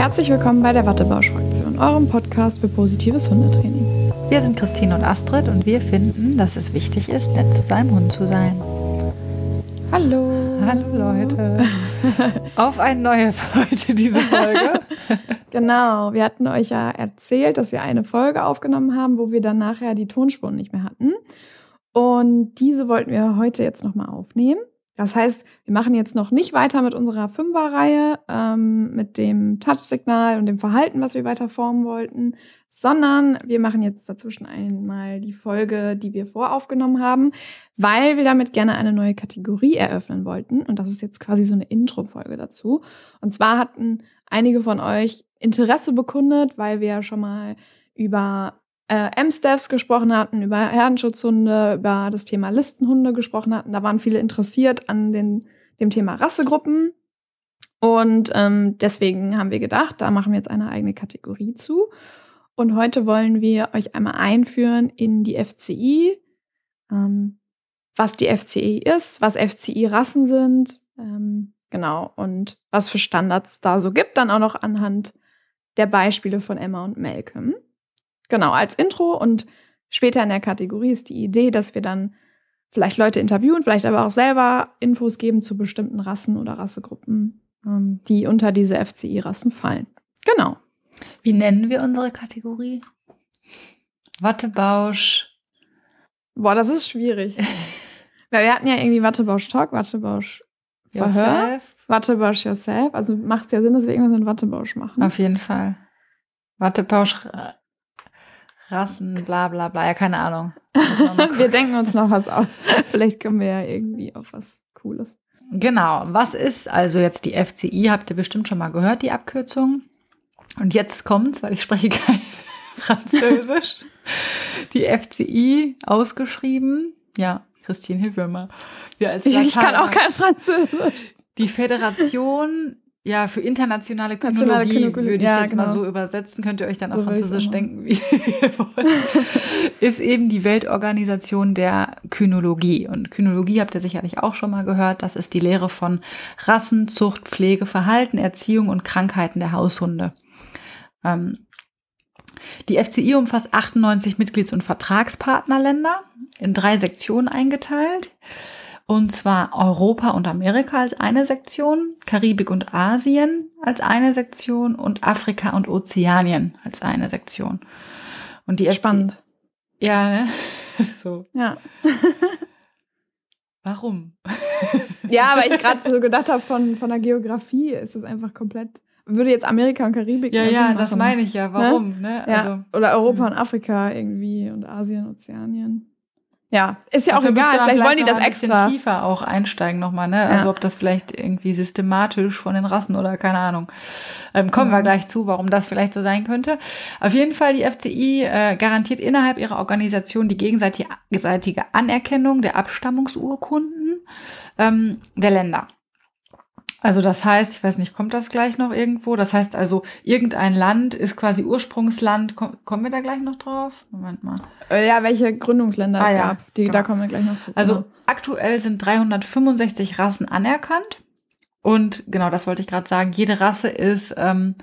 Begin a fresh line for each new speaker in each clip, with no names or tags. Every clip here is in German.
Herzlich willkommen bei der Wattebausch-Fraktion, eurem Podcast für positives Hundetraining.
Wir sind Christine und Astrid und wir finden, dass es wichtig ist, nett zu seinem Hund zu sein.
Hallo.
Hallo Leute. Auf ein neues heute diese Folge.
genau, wir hatten euch ja erzählt, dass wir eine Folge aufgenommen haben, wo wir dann nachher die Tonspuren nicht mehr hatten. Und diese wollten wir heute jetzt nochmal aufnehmen. Das heißt, wir machen jetzt noch nicht weiter mit unserer Fünferreihe, ähm, mit dem Touch-Signal und dem Verhalten, was wir weiter formen wollten, sondern wir machen jetzt dazwischen einmal die Folge, die wir voraufgenommen haben, weil wir damit gerne eine neue Kategorie eröffnen wollten. Und das ist jetzt quasi so eine Intro-Folge dazu. Und zwar hatten einige von euch Interesse bekundet, weil wir ja schon mal über äh, M-Staffs gesprochen hatten, über Herdenschutzhunde, über das Thema Listenhunde gesprochen hatten. Da waren viele interessiert an den, dem Thema Rassegruppen. Und ähm, deswegen haben wir gedacht, da machen wir jetzt eine eigene Kategorie zu. Und heute wollen wir euch einmal einführen in die FCI, ähm, was die FCI ist, was FCI-Rassen sind, ähm, genau, und was für Standards da so gibt, dann auch noch anhand der Beispiele von Emma und Malcolm. Genau, als Intro und später in der Kategorie ist die Idee, dass wir dann vielleicht Leute interviewen, vielleicht aber auch selber Infos geben zu bestimmten Rassen oder Rassegruppen, ähm, die unter diese FCI-Rassen fallen. Genau.
Wie nennen wir unsere Kategorie? Wattebausch.
Boah, das ist schwierig. Weil wir hatten ja irgendwie Wattebausch Talk, Wattebausch Verhör, yourself. Wattebausch Yourself. Also macht es ja Sinn, dass wir irgendwas mit Wattebausch machen.
Auf jeden Fall. Wattebausch Rassen, bla bla bla, ja, keine Ahnung.
wir denken uns noch was aus. Vielleicht kommen wir ja irgendwie auf was Cooles.
Genau. Was ist also jetzt die FCI? Habt ihr bestimmt schon mal gehört, die Abkürzung. Und jetzt kommt's, weil ich spreche kein Französisch. Die FCI ausgeschrieben. Ja, Christine, hilf mir mal.
Ja, ich, ich kann auch kein Französisch.
Die Föderation ja, für internationale Kynologie, Kynologie würde ich ja, jetzt genau. mal so übersetzen, könnt ihr euch dann so auf Französisch denken, wie ihr wollt, ist eben die Weltorganisation der Kynologie. Und Kynologie habt ihr sicherlich auch schon mal gehört, das ist die Lehre von Rassen, Zucht, Pflege, Verhalten, Erziehung und Krankheiten der Haushunde. Ähm, die FCI umfasst 98 Mitglieds- und Vertragspartnerländer in drei Sektionen eingeteilt. Und zwar Europa und Amerika als eine Sektion, Karibik und Asien als eine Sektion und Afrika und Ozeanien als eine Sektion.
Und die Spannend.
Ja, ne?
So. Ja.
Warum?
ja, aber ich gerade so gedacht habe, von, von der Geografie ist es einfach komplett. Würde jetzt Amerika und Karibik.
Ja, ja, das meine ich ja. Warum? Ne?
ne? Also, ja. Oder Europa und Afrika irgendwie und Asien, Ozeanien. Ja, ist ja Dafür auch egal. Vielleicht wollen die das extra.
Ein tiefer auch einsteigen nochmal, ne? Also ja. ob das vielleicht irgendwie systematisch von den Rassen oder keine Ahnung. Ähm, kommen mhm. wir gleich zu, warum das vielleicht so sein könnte. Auf jeden Fall, die FCI äh, garantiert innerhalb ihrer Organisation die gegenseitige Anerkennung der Abstammungsurkunden ähm, der Länder. Also das heißt, ich weiß nicht, kommt das gleich noch irgendwo? Das heißt also, irgendein Land ist quasi Ursprungsland. kommen wir da gleich noch drauf? Moment mal.
Äh, ja, welche Gründungsländer ah, es ja, gab. Die, genau. Da kommen wir gleich noch zu.
Also genau. aktuell sind 365 Rassen anerkannt. Und genau, das wollte ich gerade sagen. Jede Rasse ist ähm,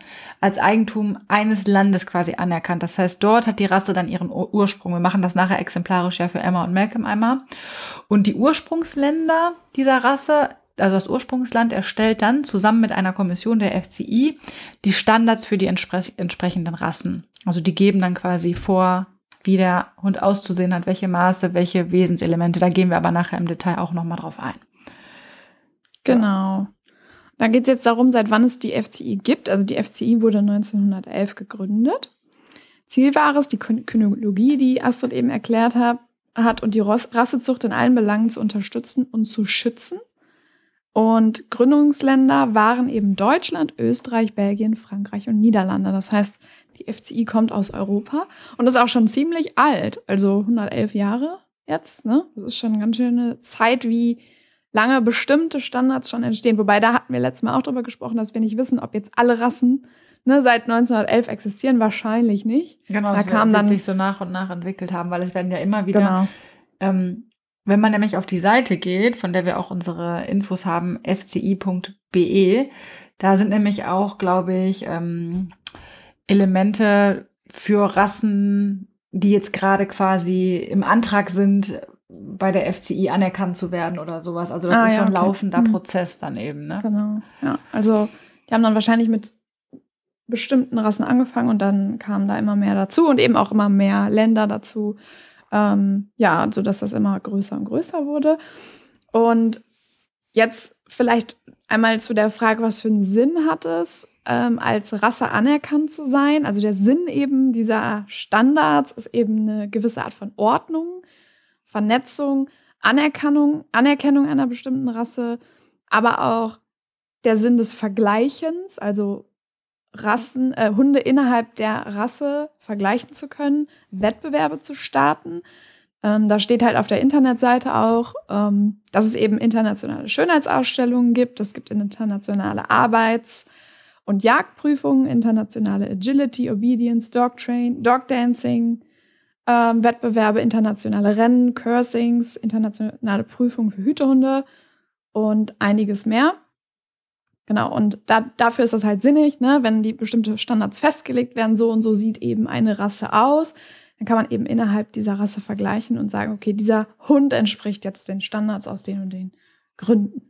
als Eigentum eines Landes quasi anerkannt. Das heißt, dort hat die Rasse dann ihren Ursprung. Wir machen das nachher exemplarisch ja für Emma und Malcolm einmal. Und die Ursprungsländer dieser Rasse also das Ursprungsland erstellt dann zusammen mit einer Kommission der FCI die Standards für die entspre entsprechenden Rassen. Also die geben dann quasi vor, wie der Hund auszusehen hat, welche Maße, welche Wesenselemente. Da gehen wir aber nachher im Detail auch nochmal drauf ein.
Genau. Dann geht es jetzt darum, seit wann es die FCI gibt. Also die FCI wurde 1911 gegründet. Ziel war es, die Kynologie, die Astrid eben erklärt hat, hat und die Rassezucht in allen Belangen zu unterstützen und zu schützen. Und Gründungsländer waren eben Deutschland, Österreich, Belgien, Frankreich und Niederlande. Das heißt, die FCI kommt aus Europa und ist auch schon ziemlich alt, also 111 Jahre jetzt. Ne? Das ist schon eine ganz schöne Zeit, wie lange bestimmte Standards schon entstehen. Wobei da hatten wir letztes Mal auch drüber gesprochen, dass wir nicht wissen, ob jetzt alle Rassen ne, seit 1911 existieren. Wahrscheinlich nicht.
Genau, da kam dann sich so nach und nach entwickelt haben, weil es werden ja immer wieder genau. ähm, Wenn man nämlich auf die Seite geht, von der wir auch unsere Infos haben, fci.be, da sind nämlich auch, glaube ich, ähm, Elemente für Rassen, die jetzt gerade quasi im Antrag sind, bei der FCI anerkannt zu werden oder sowas. Also das ah, ist ja, so ein okay. laufender hm. Prozess dann eben. Ne?
Genau. Ja, also die haben dann wahrscheinlich mit bestimmten Rassen angefangen und dann kamen da immer mehr dazu und eben auch immer mehr Länder dazu. Ähm, ja, sodass das immer größer und größer wurde. Und jetzt vielleicht einmal zu der Frage, was für einen Sinn hat es, ähm, als Rasse anerkannt zu sein? Also der Sinn eben dieser Standards ist eben eine gewisse Art von Ordnung, Vernetzung, Anerkennung, Anerkennung einer bestimmten Rasse, aber auch der Sinn des Vergleichens, also Rassen, äh, Hunde innerhalb der Rasse vergleichen zu können, Wettbewerbe zu starten. Ähm, da steht halt auf der Internetseite auch, ähm, dass es eben internationale Schönheitsausstellungen gibt. Es gibt internationale Arbeits- und Jagdprüfungen, internationale Agility, Obedience, Dog Train, Dog Dancing, ähm, Wettbewerbe, internationale Rennen, Cursings, internationale Prüfungen für Hütehunde und einiges mehr. Genau, und da, dafür ist das halt sinnig, ne? wenn die bestimmte Standards festgelegt werden, so und so sieht eben eine Rasse aus, dann kann man eben innerhalb dieser Rasse vergleichen und sagen, okay, dieser Hund entspricht jetzt den Standards aus den und den Gründen.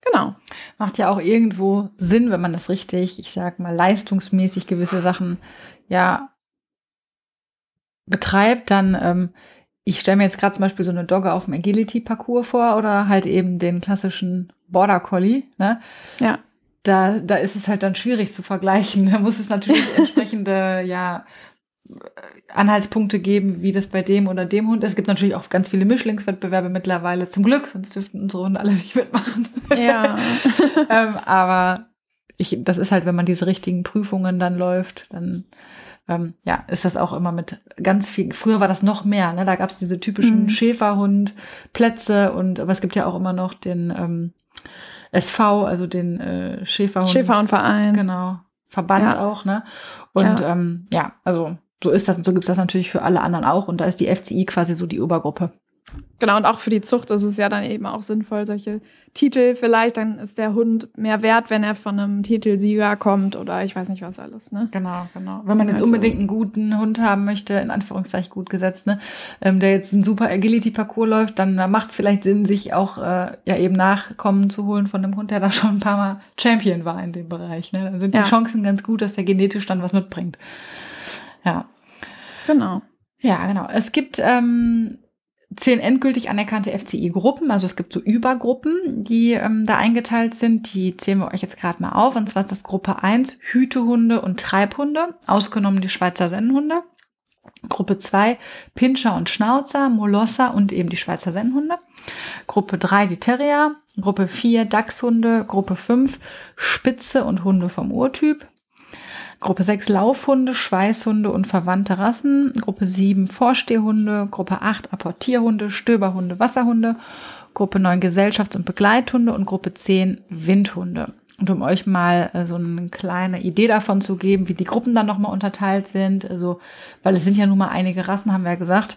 Genau.
Macht ja auch irgendwo Sinn, wenn man das richtig, ich sag mal, leistungsmäßig gewisse Sachen ja betreibt, dann ähm, ich stelle mir jetzt gerade zum Beispiel so eine Dogge auf dem Agility-Parcours vor oder halt eben den klassischen Border Collie. Ne?
Ja.
Da, da ist es halt dann schwierig zu vergleichen. Da muss es natürlich entsprechende, ja, Anhaltspunkte geben, wie das bei dem oder dem Hund ist. Es gibt natürlich auch ganz viele Mischlingswettbewerbe mittlerweile, zum Glück, sonst dürften unsere Hunde alle nicht mitmachen.
Ja.
ähm, aber ich, das ist halt, wenn man diese richtigen Prüfungen dann läuft, dann ähm, ja, ist das auch immer mit ganz viel. Früher war das noch mehr, ne? Da gab es diese typischen mhm. Schäferhund-Plätze und aber es gibt ja auch immer noch den ähm, SV, also den äh, Schäferhund.
Schäferhundverein.
Genau. Verband ja. auch, ne? Und ja. Ähm, ja, also so ist das und so gibt es das natürlich für alle anderen auch. Und da ist die FCI quasi so die Obergruppe.
Genau, und auch für die Zucht ist es ja dann eben auch sinnvoll, solche Titel vielleicht, dann ist der Hund mehr wert, wenn er von einem Titelsieger kommt oder ich weiß nicht was alles, ne?
Genau, genau. Wenn man jetzt also, unbedingt einen guten Hund haben möchte, in Anführungszeichen gut gesetzt, ne, ähm, der jetzt ein super Agility-Parcours läuft, dann macht es vielleicht Sinn, sich auch äh, ja eben Nachkommen zu holen von einem Hund, der da schon ein paar Mal Champion war in dem Bereich. Ne? Dann sind ja. die Chancen ganz gut, dass der genetisch dann was mitbringt. Ja.
Genau.
Ja, genau. Es gibt ähm, zehn endgültig anerkannte FCI-Gruppen, also es gibt so Übergruppen, die ähm, da eingeteilt sind. Die zählen wir euch jetzt gerade mal auf. Und zwar ist das Gruppe 1 Hütehunde und Treibhunde, ausgenommen die Schweizer Sennenhunde. Gruppe 2 Pinscher und Schnauzer, Molosser und eben die Schweizer Sennenhunde. Gruppe 3 die Terrier. Gruppe 4 Dachshunde. Gruppe 5 Spitze und Hunde vom Urtyp. Gruppe 6 Laufhunde, Schweißhunde und verwandte Rassen. Gruppe 7 Vorstehhunde. Gruppe 8 Apportierhunde, Stöberhunde, Wasserhunde. Gruppe 9 Gesellschafts- und Begleithunde und Gruppe 10 Windhunde. Und um euch mal äh, so eine kleine Idee davon zu geben, wie die Gruppen dann nochmal unterteilt sind, also, weil es sind ja nun mal einige Rassen, haben wir ja gesagt,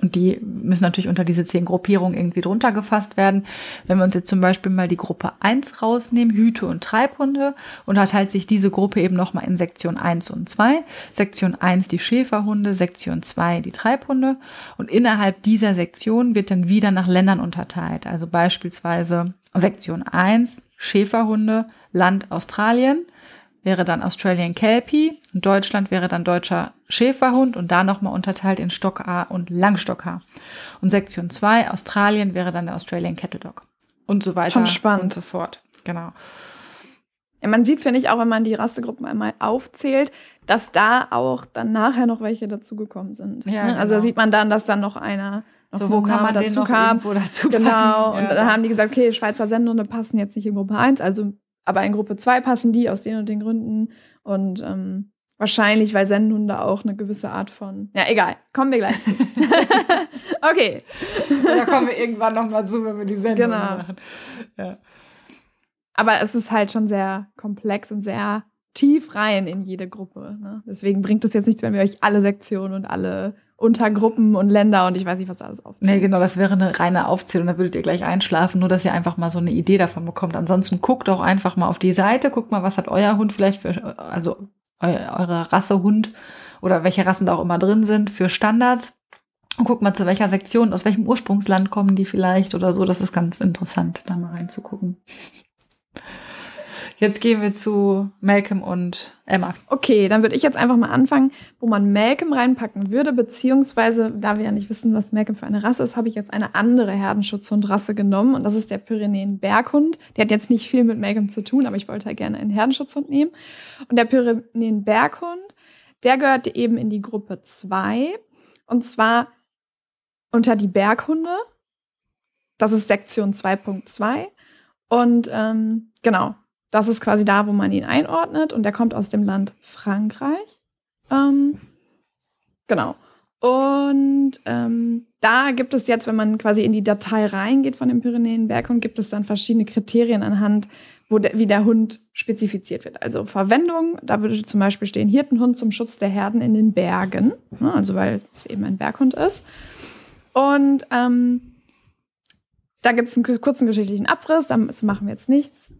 und die müssen natürlich unter diese zehn Gruppierungen irgendwie drunter gefasst werden. Wenn wir uns jetzt zum Beispiel mal die Gruppe 1 rausnehmen, Hüte und Treibhunde, unterteilt sich diese Gruppe eben nochmal in Sektion 1 und 2. Sektion 1 die Schäferhunde, Sektion 2 die Treibhunde. Und innerhalb dieser Sektion wird dann wieder nach Ländern unterteilt. Also beispielsweise Sektion 1 Schäferhunde, Land Australien wäre dann Australian Kelpie und Deutschland wäre dann deutscher Schäferhund und da nochmal unterteilt in Stockhaar und Langstockhaar. Und Sektion 2, Australien, wäre dann der Australian Cattle Dog. Und so weiter und so fort. Genau.
Ja, man sieht, finde ich, auch wenn man die Rassegruppen einmal aufzählt, dass da auch dann nachher noch welche dazugekommen sind. Ja, ne? Also da genau. sieht man dann, dass dann noch einer noch
so, wo kann man dazu kam.
Dazu genau. Und ja. dann haben die gesagt, okay, Schweizer Sendungen passen jetzt nicht in Gruppe 1, also aber in Gruppe 2 passen die aus den und den Gründen. Und ähm, wahrscheinlich, weil Sennhunde auch eine gewisse Art von. Ja, egal. Kommen wir gleich zu. okay.
Da kommen wir irgendwann nochmal zu, wenn wir die Sendung genau. machen. Ja.
Aber es ist halt schon sehr komplex und sehr tief rein in jede Gruppe. Ne? Deswegen bringt es jetzt nichts, wenn wir euch alle Sektionen und alle Untergruppen und Länder und ich weiß nicht, was alles
aufzählt. Nee, genau, das wäre eine reine Aufzählung, da würdet ihr gleich einschlafen, nur dass ihr einfach mal so eine Idee davon bekommt. Ansonsten guckt doch einfach mal auf die Seite, guckt mal, was hat euer Hund vielleicht für, also eure Rasse oder welche Rassen da auch immer drin sind für Standards. Und guckt mal, zu welcher Sektion, aus welchem Ursprungsland kommen die vielleicht oder so. Das ist ganz interessant, da mal reinzugucken. Jetzt gehen wir zu Malcolm und Emma.
Okay, dann würde ich jetzt einfach mal anfangen, wo man Malcolm reinpacken würde, beziehungsweise, da wir ja nicht wissen, was Malcolm für eine Rasse ist, habe ich jetzt eine andere Herdenschutzhundrasse genommen und das ist der Pyrenäen-Berghund. Der hat jetzt nicht viel mit Malcolm zu tun, aber ich wollte halt gerne einen Herdenschutzhund nehmen. Und der Pyrenäen-Berghund, der gehört eben in die Gruppe 2 und zwar unter die Berghunde. Das ist Sektion 2.2. Und ähm, genau, das ist quasi da, wo man ihn einordnet und der kommt aus dem Land Frankreich. Ähm, genau. Und ähm, da gibt es jetzt, wenn man quasi in die Datei reingeht von dem Pyrenäenberghund, gibt es dann verschiedene Kriterien anhand, wo der, wie der Hund spezifiziert wird. Also Verwendung, da würde zum Beispiel stehen Hirtenhund zum Schutz der Herden in den Bergen, ne, also weil es eben ein Berghund ist. Und ähm, da gibt es einen kurzen geschichtlichen Abriss, dazu machen wir jetzt nichts.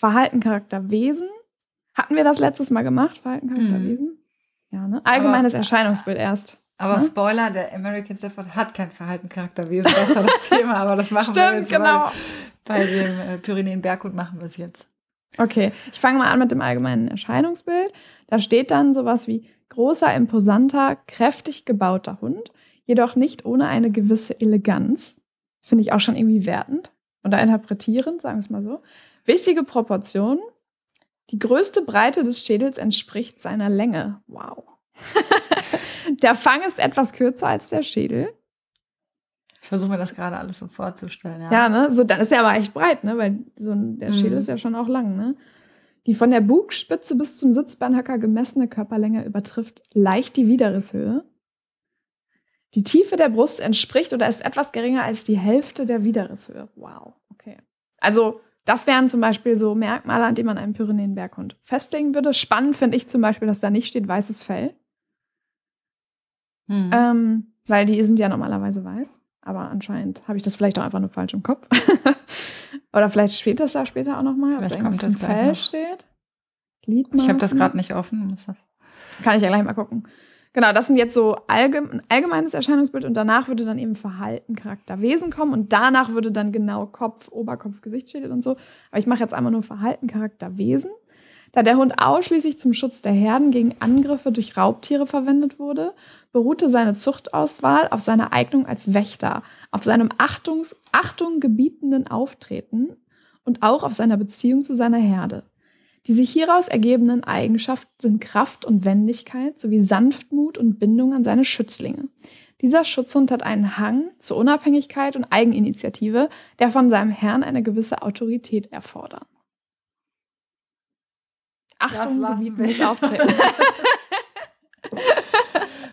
Verhalten, Charakter, Wesen. Hatten wir das letztes Mal gemacht? Verhalten, Charakter, mhm. Wesen? Ja, ne? Allgemeines aber, Erscheinungsbild erst.
Aber ne? Spoiler, der American Stafford hat kein Verhalten, Charakter, Wesen. Das war das Thema, aber das machen Stimmt, wir jetzt genau. bei, dem äh, Pyrenäen Berghund machen wir es jetzt.
Okay, ich fange mal an mit dem allgemeinen Erscheinungsbild. Da steht dann sowas wie großer, imposanter, kräftig gebauter Hund, jedoch nicht ohne eine gewisse Eleganz. Finde ich auch schon irgendwie wertend oder interpretierend, sagen wir es mal so. Wichtige Proportion. Die größte Breite des Schädels entspricht seiner Länge. Wow. der Fang ist etwas kürzer als der Schädel.
Ich versuche mir das gerade alles so vorzustellen. Ja,
ja ne? So, dann ist er aber echt breit, ne? Weil so der Schädel mhm. ist ja schon auch lang, ne? Die von der Bugspitze bis zum Sitzbeinhöcker gemessene Körperlänge übertrifft leicht die Widerrisshöhe. Die Tiefe der Brust entspricht oder ist etwas geringer als die Hälfte der Widerrisshöhe. Wow, okay. Also das wären zum Beispiel so Merkmale, an denen man einen Pyrenäenberghund festlegen würde. Spannend finde ich zum Beispiel, dass da nicht steht weißes Fell. Hm. Ähm, weil die sind ja normalerweise weiß. Aber anscheinend habe ich das vielleicht auch einfach nur falsch im Kopf. Oder vielleicht steht das da später auch nochmal, ob da irgendwas zum Fell noch. steht.
Gliedmaßen. Ich habe das gerade nicht offen.
Kann ich ja gleich mal gucken. Genau, das sind jetzt so allgemein, allgemeines Erscheinungsbild und danach würde dann eben Verhalten, Charakter, Wesen kommen und danach würde dann genau Kopf, Oberkopf, Gesichtsschädel und so. Aber ich mache jetzt einmal nur Verhalten, Charakter, Wesen. Da der Hund ausschließlich zum Schutz der Herden gegen Angriffe durch Raubtiere verwendet wurde, beruhte seine Zuchtauswahl auf seiner Eignung als Wächter, auf seinem Achtungs Achtung gebietenden Auftreten und auch auf seiner Beziehung zu seiner Herde. Die sich hieraus ergebenden Eigenschaften sind Kraft und Wendigkeit sowie Sanftmut und Bindung an seine Schützlinge. Dieser Schutzhund hat einen Hang zur Unabhängigkeit und Eigeninitiative, der von seinem Herrn eine gewisse Autorität erfordert. Achtung, gebietenes Auftreten.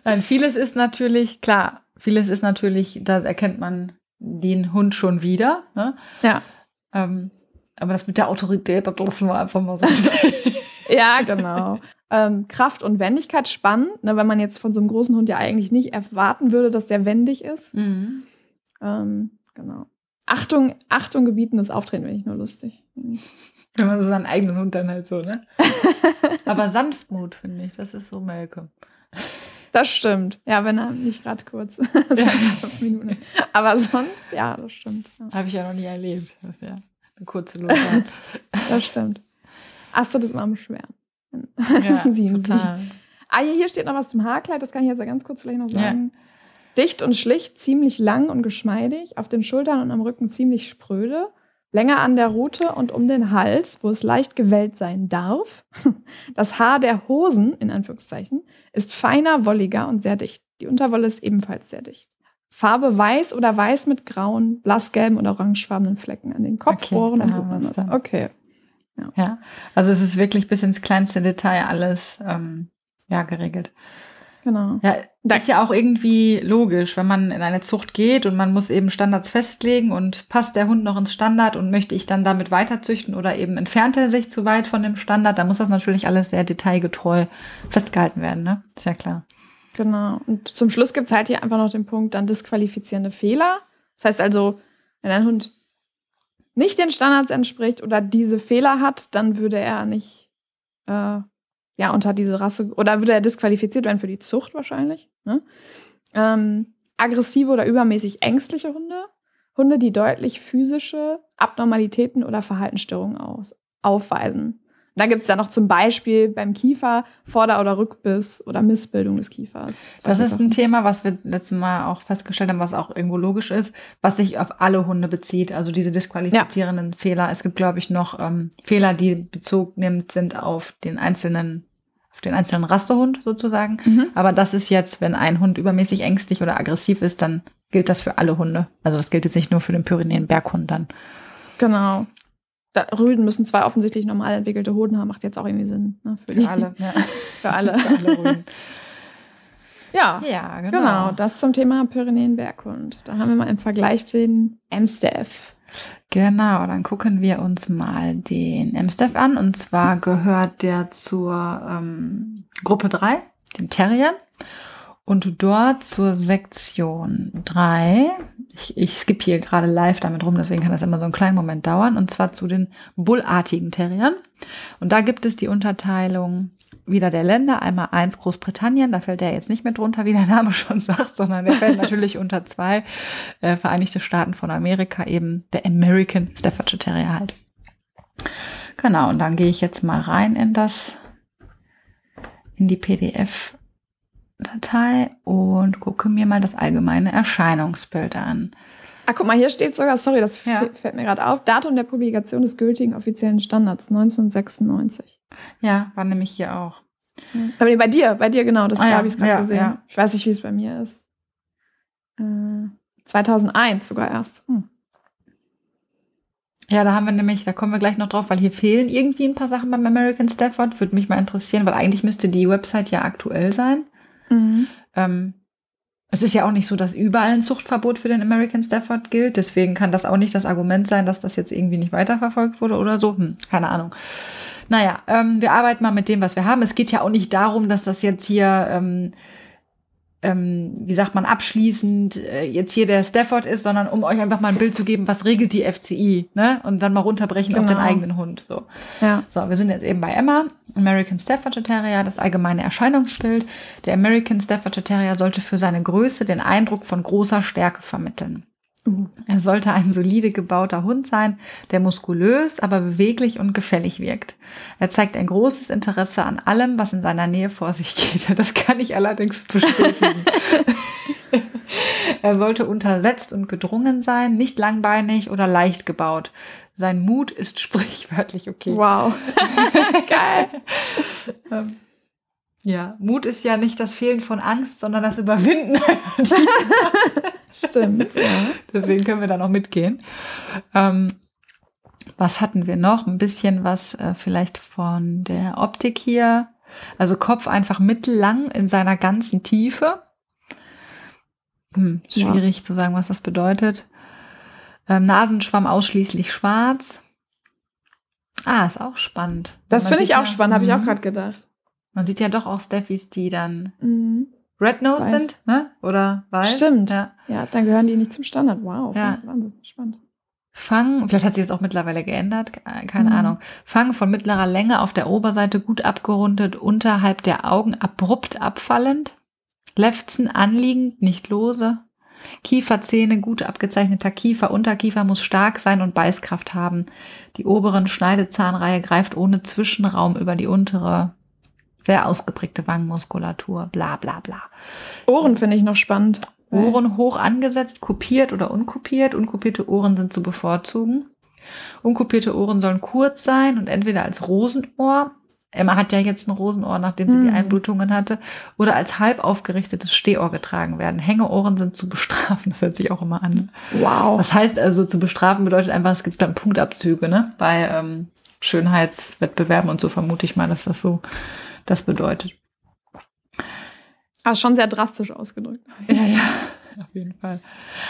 Nein, vieles ist natürlich, klar, vieles ist natürlich, da erkennt man den Hund schon wieder. Ne?
Ja.
Ähm, aber das mit der Autorität, das lassen wir einfach mal so.
ja, genau. Ähm, Kraft und Wendigkeit spannend, ne, weil man jetzt von so einem großen Hund ja eigentlich nicht erwarten würde, dass der wendig ist. Mhm. Ähm, genau. Achtung, Achtung gebietendes Auftreten finde ich nur lustig.
Wenn man so seinen eigenen Hund dann halt so, ne? Aber Sanftmut, finde ich, das ist so Melke.
Das stimmt. Ja, wenn er nicht gerade kurz. fünf Minuten. Aber sonst, ja, das stimmt. Ja.
Habe ich ja noch nie erlebt. Das ja eine kurze Luft hat.
das stimmt. Astrid ist mal am Schwärmen.
Ja, Sie total.
Ah, hier steht noch was zum Haarkleid, das kann ich jetzt ganz kurz vielleicht noch sagen. Ja. Dicht und schlicht, ziemlich lang und geschmeidig, auf den Schultern und am Rücken ziemlich spröde, länger an der Rute und um den Hals, wo es leicht gewellt sein darf. Das Haar der Hosen, in Anführungszeichen, ist feiner, wolliger und sehr dicht. Die Unterwolle ist ebenfalls sehr dicht. Farbe weiß oder weiß mit grauen, blassgelben oder orangefarbenen Flecken an den Kopf,
okay,
Ohren und
Ohren. Okay. Ja. ja. also es ist wirklich bis ins kleinste Detail alles ähm, ja geregelt.
Genau.
Ja, das ist ja auch irgendwie logisch, wenn man in eine Zucht geht und man muss eben Standards festlegen und passt der Hund noch ins Standard und möchte ich dann damit weiterzüchten oder eben entfernt er sich zu weit von dem Standard, dann muss das natürlich alles sehr detailgetreu festgehalten werden, ne? Ist ja klar.
Genau. Und zum Schluss gibt es halt hier einfach noch den Punkt, dann disqualifizierende Fehler. Das heißt also, wenn ein Hund nicht den Standards entspricht oder diese Fehler hat, dann würde er nicht äh, ja unter diese Rasse oder würde er disqualifiziert werden für die Zucht wahrscheinlich. Ne? Ähm, aggressive oder übermäßig ängstliche Hunde, Hunde, die deutlich physische Abnormalitäten oder Verhaltensstörungen aus, aufweisen. Da gibt es ja noch zum Beispiel beim Kiefer Vorder- oder Rückbiss oder Missbildung des Kiefers.
Das ist ein Thema, was wir letztes Mal auch festgestellt haben, was auch irgendwo logisch ist, was sich auf alle Hunde bezieht. Also diese disqualifizierenden ja. Fehler. Es gibt, glaube ich, noch ähm, Fehler, die Bezug nimmt, sind auf den einzelnen auf den einzelnen Rassehund sozusagen. Mhm. Aber das ist jetzt, wenn ein Hund übermäßig ängstlich oder aggressiv ist, dann gilt das für alle Hunde. Also das gilt jetzt nicht nur für den Pyrenäen-Berghund dann.
Genau. Da, Rüden müssen zwei offensichtlich normal entwickelte Hoden haben, macht jetzt auch irgendwie Sinn. Ne,
für, für alle. Ja.
für alle. für alle Rüden. Ja, ja genau. genau. Das zum Thema Pyrenäen-Berghund. Da haben wir mal im Vergleich den Amstaff.
Genau, dann gucken wir uns mal den M-Staff an. Und zwar gehört der zur ähm, Gruppe 3, den Terriern. Und dort zur Sektion 3, ich, ich skippe hier gerade live damit rum, deswegen kann das immer so einen kleinen Moment dauern, und zwar zu den bullartigen Terriern. Und da gibt es die Unterteilung wieder der Länder. Einmal eins Großbritannien, da fällt der jetzt nicht mit drunter, wie der Name schon sagt, sondern der fällt natürlich unter zwei äh, Vereinigte Staaten von Amerika, eben der American Staffordshire Terrier halt. Genau, und dann gehe ich jetzt mal rein in das, in die PDF-Datei und gucke mir mal das allgemeine Erscheinungsbild an.
Ah, guck mal, hier steht sogar, sorry, das ja. fällt mir gerade auf, Datum der Publikation des gültigen offiziellen Standards 1996.
Ja, war nämlich hier auch.
Aber bei dir, bei dir genau, das ah, habe ich es gerade ja, gesehen. Ja. Ich weiß nicht, wie es bei mir ist. Äh, 2001 sogar erst. Hm.
Ja, da haben wir nämlich, da kommen wir gleich noch drauf, weil hier fehlen irgendwie ein paar Sachen beim American Stafford. Würde mich mal interessieren, weil eigentlich müsste die Website ja aktuell sein. Mhm. Ähm, es ist ja auch nicht so, dass überall ein Zuchtverbot für den American Stafford gilt. Deswegen kann das auch nicht das Argument sein, dass das jetzt irgendwie nicht weiterverfolgt wurde oder so. Hm, keine Ahnung. Naja, ähm, wir arbeiten mal mit dem, was wir haben. Es geht ja auch nicht darum, dass das jetzt hier, ähm, ähm, wie sagt man, abschließend äh, jetzt hier der Stafford ist, sondern um euch einfach mal ein Bild zu geben, was regelt die FCI, ne? Und dann mal runterbrechen genau. auf den genau. eigenen Hund. So. Ja. so, wir sind jetzt eben bei Emma, American Staffordshire Terrier, das allgemeine Erscheinungsbild. Der American Staffordshire Terrier sollte für seine Größe den Eindruck von großer Stärke vermitteln. Er sollte ein solide gebauter Hund sein, der muskulös, aber beweglich und gefällig wirkt. Er zeigt ein großes Interesse an allem, was in seiner Nähe vor sich geht. Das kann ich allerdings bestätigen. er sollte untersetzt und gedrungen sein, nicht langbeinig oder leicht gebaut. Sein Mut ist sprichwörtlich okay.
Wow. Geil.
Ja, Mut ist ja nicht das Fehlen von Angst, sondern das Überwinden.
Stimmt. Ja.
Deswegen können wir da noch mitgehen. Ähm, was hatten wir noch? Ein bisschen was äh, vielleicht von der Optik hier. Also Kopf einfach mittellang in seiner ganzen Tiefe. Hm, schwierig ja. zu sagen, was das bedeutet. Ähm, Nasenschwamm ausschließlich schwarz. Ah, ist auch spannend.
Das finde ich auch spannend, habe ich auch mhm. gerade gedacht.
Man sieht ja doch auch Steffis, die dann mhm. Red Nose weiß. sind, ne? Oder weiß.
Stimmt. Ja. ja, dann gehören die nicht zum Standard. Wow. Ja. Wahnsinn, spannend.
Fang, vielleicht hat sich das auch mittlerweile geändert, keine mhm. Ahnung. Fang von mittlerer Länge auf der Oberseite gut abgerundet, unterhalb der Augen abrupt abfallend. Lefzen anliegend, nicht lose. Kieferzähne, gut abgezeichneter Kiefer, Unterkiefer muss stark sein und Beißkraft haben. Die oberen Schneidezahnreihe greift ohne Zwischenraum über die untere sehr ausgeprägte Wangenmuskulatur, bla bla bla.
Ohren finde ich noch spannend.
Ohren hoch angesetzt, kopiert oder unkopiert. Unkopierte Ohren sind zu bevorzugen. Unkopierte Ohren sollen kurz sein und entweder als Rosenohr, Emma hat ja jetzt ein Rosenohr, nachdem sie mhm. die Einblutungen hatte, oder als halb aufgerichtetes Stehohr getragen werden. Hängeohren sind zu bestrafen, das hört sich auch immer an.
Wow.
Das heißt also, zu bestrafen bedeutet einfach, es gibt dann Punktabzüge, ne? Bei ähm, Schönheitswettbewerben und so vermute ich mal, dass das so das bedeutet.
Ah, schon sehr drastisch ausgedrückt.
Ja, ja, auf jeden Fall.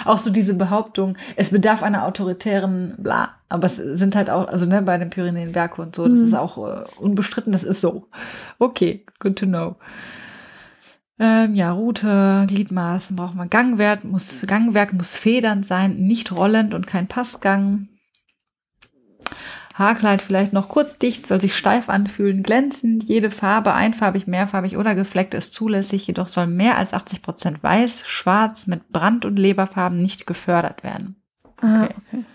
Auch so diese Behauptung, es bedarf einer autoritären bla, aber es sind halt auch, also ne, bei den Pyrenäenberg und so, das mhm. ist auch äh, unbestritten, das ist so. Okay, good to know. Ähm, ja, Route, Gliedmaßen braucht man. Gangwerk muss, Gangwerk muss federnd sein, nicht rollend und kein Passgang. Haarkleid vielleicht noch kurz dicht, soll sich steif anfühlen, glänzend, jede Farbe, einfarbig, mehrfarbig oder gefleckt ist zulässig, jedoch soll mehr als 80 Prozent weiß, schwarz mit Brand- und Leberfarben nicht gefördert werden.
Ah, okay. okay.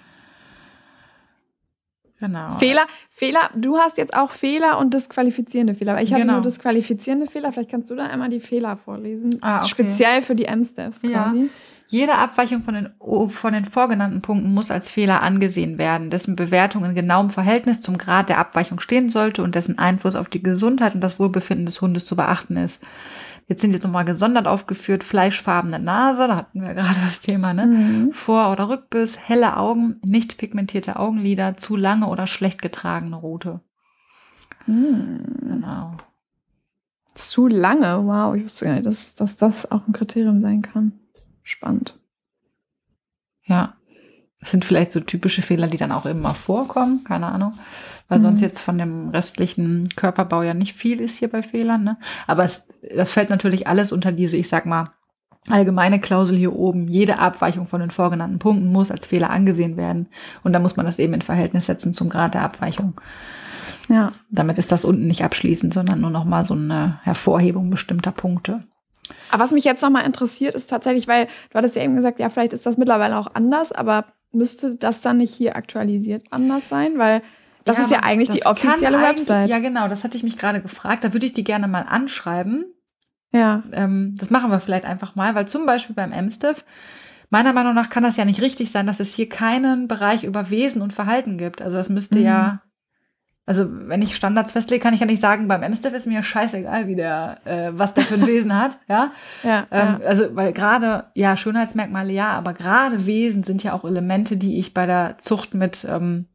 Genau. Fehler, Fehler, du hast jetzt auch Fehler und disqualifizierende Fehler. Ich hatte genau. nur disqualifizierende Fehler. Vielleicht kannst du dann einmal die Fehler vorlesen. Ah, okay. Speziell für die M-Steps quasi. Ja.
Jede Abweichung von den, von den vorgenannten Punkten muss als Fehler angesehen werden, dessen Bewertung in genauem Verhältnis zum Grad der Abweichung stehen sollte und dessen Einfluss auf die Gesundheit und das Wohlbefinden des Hundes zu beachten ist. Jetzt sind jetzt nochmal gesondert aufgeführt, fleischfarbene Nase, da hatten wir gerade das Thema, ne? Mhm. Vor- oder Rückbiss, helle Augen, nicht pigmentierte Augenlider, zu lange oder schlecht getragene Rote.
Mhm. Genau. Zu lange, wow, ich wusste gar nicht, dass, dass das auch ein Kriterium sein kann. Spannend.
Ja. Das sind vielleicht so typische Fehler, die dann auch immer vorkommen, keine Ahnung. Weil mhm. sonst jetzt von dem restlichen Körperbau ja nicht viel ist hier bei Fehlern. Ne? Aber es, das fällt natürlich alles unter diese, ich sag mal, allgemeine Klausel hier oben. Jede Abweichung von den vorgenannten Punkten muss als Fehler angesehen werden. Und da muss man das eben in Verhältnis setzen zum Grad der Abweichung. Ja. Damit ist das unten nicht abschließend, sondern nur noch mal so eine Hervorhebung bestimmter Punkte.
Aber was mich jetzt noch mal interessiert, ist tatsächlich, weil du hattest ja eben gesagt, ja, vielleicht ist das mittlerweile auch anders, aber müsste das dann nicht hier aktualisiert anders sein? Weil das ja, ist ja eigentlich die offizielle Website.
Ja, genau, das hatte ich mich gerade gefragt. Da würde ich die gerne mal anschreiben.
Ja.
Ähm, das machen wir vielleicht einfach mal, weil zum Beispiel beim MSTIF, meiner Meinung nach kann das ja nicht richtig sein, dass es hier keinen Bereich über Wesen und Verhalten gibt. Also das müsste mhm. ja also wenn ich Standards festlege, kann ich ja nicht sagen, beim MSTF ist mir scheißegal, wie der, äh, was der für ein Wesen hat, ja.
ja, ähm,
ja. Also weil gerade, ja, Schönheitsmerkmale ja, aber gerade Wesen sind ja auch Elemente, die ich bei der Zucht mit ähm,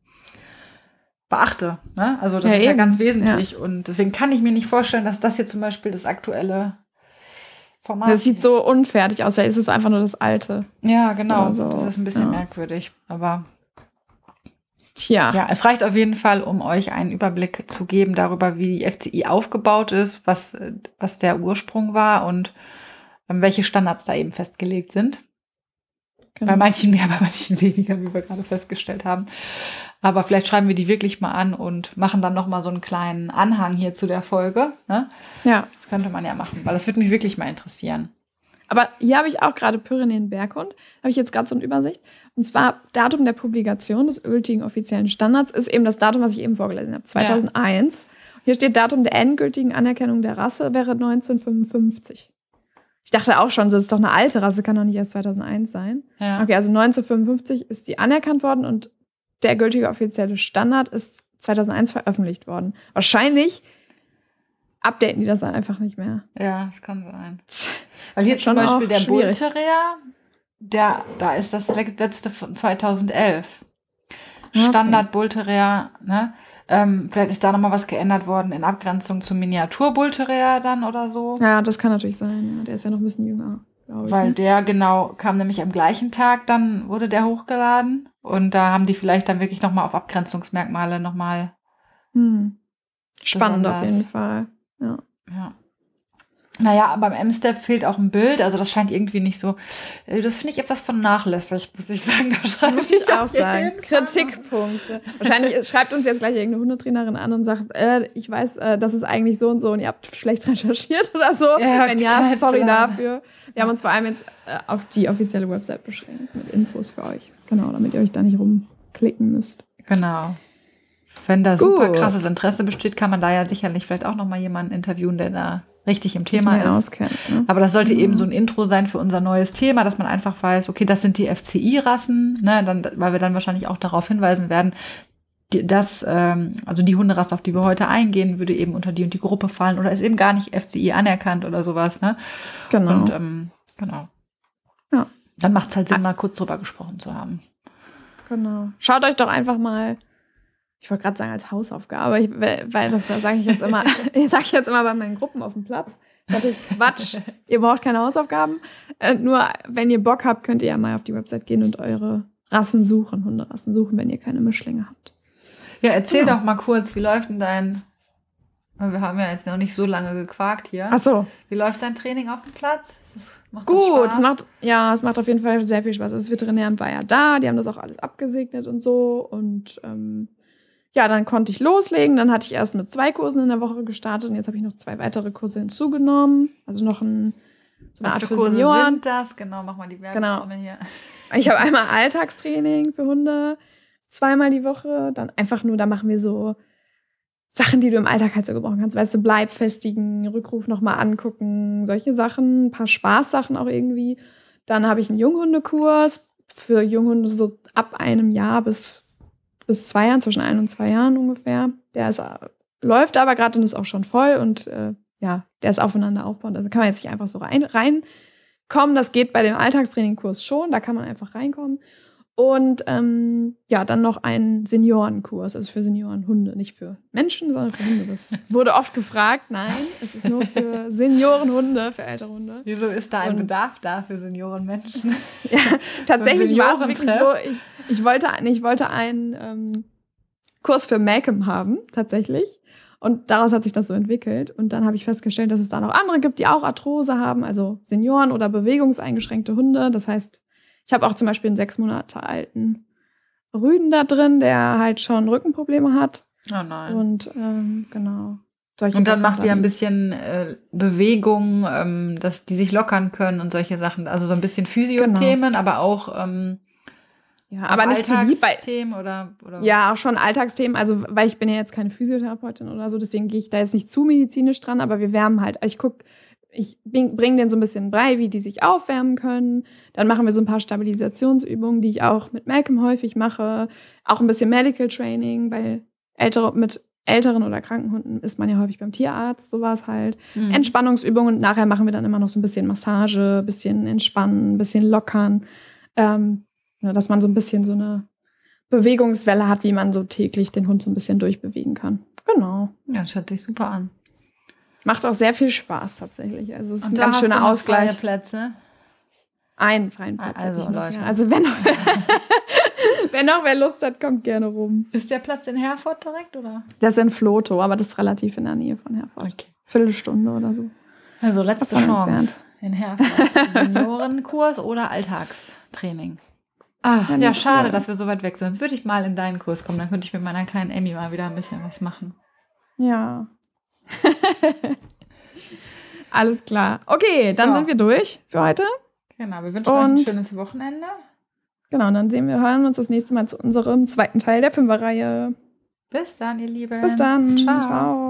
beachte. Ne? Also das ja, ist eben. ja ganz wesentlich. Und deswegen kann ich mir nicht vorstellen, dass das hier zum Beispiel das aktuelle Format
Das sieht so unfertig aus, es ist einfach nur das alte.
Ja, genau. So. Das ist ein bisschen merkwürdig, aber
Tja.
Ja, es reicht auf jeden Fall, um euch einen Überblick zu geben darüber, wie die FCI aufgebaut ist, was, was der Ursprung war und ähm, welche Standards da eben festgelegt sind. Genau. Bei manchen mehr, bei manchen weniger, wie wir gerade festgestellt haben. Aber vielleicht schreiben wir die wirklich mal an und machen dann noch mal so einen kleinen Anhang hier zu der Folge. Ne?
Ja.
Das könnte man ja machen, weil das würde mich wirklich mal interessieren.
Aber hier habe ich auch gerade Pyrenäen Berghund, habe ich jetzt gerade so eine Übersicht. Und zwar Datum der Publikation des gültigen offiziellen Standards ist eben das Datum, was ich eben vorgelesen habe, 2001. Ja. Hier steht Datum der endgültigen Anerkennung der Rasse wäre 1955. Ich dachte auch schon, das ist doch eine alte Rasse, kann doch nicht erst 2001 sein. Ja. Okay, also 1955 ist die anerkannt worden und der gültige offizielle Standard ist 2001 veröffentlicht worden. Wahrscheinlich updaten die das dann einfach nicht mehr.
Ja, das kann sein. Weil hier zum Beispiel der Bull Terrier, der, da ist das letzte von 2011. Okay. Standard Bull Terrier, ne? Ähm, vielleicht ist da nochmal was geändert worden in Abgrenzung zum Miniatur Bull Terrier dann oder so.
Ja, das kann natürlich sein. Ja. Der ist ja noch ein bisschen jünger.
Ich, Weil ne? der genau kam nämlich am gleichen Tag, dann wurde der hochgeladen und da haben die vielleicht dann wirklich nochmal auf Abgrenzungsmerkmale nochmal.
Hm. Spannend besonders. auf jeden Fall. Ja.
Ja. Naja, beim M-Step fehlt auch ein Bild, also das scheint irgendwie nicht so. Äh, das finde ich etwas vernachlässigt, muss ich sagen. Da schreibe
muss ich, ich auch sagen. Kritikpunkte. Wahrscheinlich schreibt uns jetzt gleich irgendeine Hundetrainerin an und sagt, äh, ich weiß, äh, das ist eigentlich so und so und ihr habt schlecht recherchiert oder so. Ja, Wenn ja, sorry Plan. dafür. Wir haben uns vor allem jetzt äh, auf die offizielle Website beschränkt mit Infos für euch. Genau, damit ihr euch da nicht rumklicken müsst.
Genau. Wenn da super krasses Interesse besteht, kann man da ja sicherlich vielleicht auch noch mal jemanden interviewen, der da richtig im Thema ist.
Auskennt, ne?
Aber das sollte mhm. eben so ein Intro sein für unser neues Thema, dass man einfach weiß, okay, das sind die FCI-Rassen, ne, dann, weil wir dann wahrscheinlich auch darauf hinweisen werden, dass ähm, also die Hunderasse, auf die wir heute eingehen, würde eben unter die und die Gruppe fallen oder ist eben gar nicht FCI anerkannt oder sowas. Ne?
Genau.
Und ähm, genau.
Ja.
Dann macht es halt Sinn, mal kurz drüber gesprochen zu haben.
Genau. Schaut euch doch einfach mal ich wollte gerade sagen als Hausaufgabe, ich, weil das sage ich jetzt immer, sage ich jetzt immer bei meinen Gruppen auf dem Platz. Natürlich Quatsch. ihr braucht keine Hausaufgaben. Äh, nur wenn ihr Bock habt, könnt ihr ja mal auf die Website gehen und eure Rassen suchen, Hunderassen suchen, wenn ihr keine Mischlinge habt.
Ja, erzähl genau. doch mal kurz, wie läuft denn dein Wir haben ja jetzt noch nicht so lange gequakt hier.
Ach so.
Wie läuft dein Training auf dem Platz?
Macht Gut, es macht, ja, es macht auf jeden Fall sehr viel Spaß. Das Veterinäramt war ja da, die haben das auch alles abgesegnet und so. Und ähm, ja, dann konnte ich loslegen. Dann hatte ich erst mit zwei Kursen in der Woche gestartet und jetzt habe ich noch zwei weitere Kurse hinzugenommen. Also noch ein,
so eine Was Art für, Kurse Senioren. sind das? Genau, mach mal die
Werbetrommel genau. hier. Ich habe einmal Alltagstraining für Hunde, zweimal die Woche. Dann einfach nur, da machen wir so Sachen, die du im Alltag halt so gebrauchen kannst. Weißt du, bleib festigen, Rückruf nochmal angucken, solche Sachen, ein paar Spaßsachen auch irgendwie. Dann habe ich einen Junghundekurs für Junghunde so ab einem Jahr bis, bis zwei Jahren, zwischen ein und zwei Jahren ungefähr. Der ist, läuft aber gerade und ist auch schon voll und äh, ja, der ist aufeinander aufbauend. Also kann man jetzt nicht einfach so rein, reinkommen. Das geht bei dem Alltagstrainingkurs schon, da kann man einfach reinkommen. Und ähm, ja, dann noch ein Seniorenkurs, also für Seniorenhunde, nicht für Menschen, sondern für Hunde. Das wurde oft gefragt. Nein, es ist nur für Seniorenhunde, für ältere Hunde.
Wieso ist da ein Und, Bedarf da für Seniorenmenschen?
ja, tatsächlich war es wirklich so. Ich, ich, wollte, ich wollte einen ähm, Kurs für Malcolm haben, tatsächlich. Und daraus hat sich das so entwickelt. Und dann habe ich festgestellt, dass es da noch andere gibt, die auch Arthrose haben, also Senioren oder bewegungseingeschränkte Hunde. Das heißt, ich habe auch zum Beispiel einen sechs Monate alten Rüden da drin, der halt schon Rückenprobleme hat.
Oh nein.
Und ähm, genau.
Solche und dann macht ihr ein bisschen äh, Bewegung, ähm, dass die sich lockern können und solche Sachen. Also so ein bisschen Physio-Themen, genau. aber auch ähm,
ja, aber nicht zu lieb bei
oder, oder
ja auch schon Alltagsthemen. Also weil ich bin ja jetzt keine Physiotherapeutin oder so, deswegen gehe ich da jetzt nicht zu medizinisch dran. Aber wir wärmen halt. Ich guck, ich bringe denen so ein bisschen bei, wie die sich aufwärmen können. Dann machen wir so ein paar Stabilisationsübungen, die ich auch mit Malcolm häufig mache. Auch ein bisschen Medical Training, weil ältere, mit älteren oder kranken Hunden ist man ja häufig beim Tierarzt, sowas halt. Mhm. Entspannungsübungen und nachher machen wir dann immer noch so ein bisschen Massage, bisschen entspannen, bisschen lockern. Ähm, dass man so ein bisschen so eine Bewegungswelle hat, wie man so täglich den Hund so ein bisschen durchbewegen kann. Genau.
Ja, das hört sich super an.
Macht auch sehr viel Spaß tatsächlich. Also es ist Und ein ganz schöner Ausgleich.
Freie Plätze.
Einen freien Platz.
Also noch, Leute.
Ja. Also wenn noch, wenn noch wer Lust hat, kommt gerne rum.
Ist der Platz in Herford direkt oder?
Das ist in Floto, aber das ist relativ in der Nähe von Herford. Okay. Viertelstunde oder so.
Also letzte Chance entfernt. in Herford. Seniorenkurs oder Alltagstraining. Ah, ja, ja schade, dass wir so weit weg sind. Sonst würde ich mal in deinen Kurs kommen. Dann könnte ich mit meiner kleinen Emmy mal wieder ein bisschen was machen.
Ja. Alles klar. Okay, dann ja. sind wir durch für heute.
Genau, wir wünschen und, euch ein schönes Wochenende.
Genau, dann sehen wir, hören uns das nächste Mal zu unserem zweiten Teil der Fünferreihe.
Bis dann, ihr Lieben.
Bis dann. Ciao. Ciao.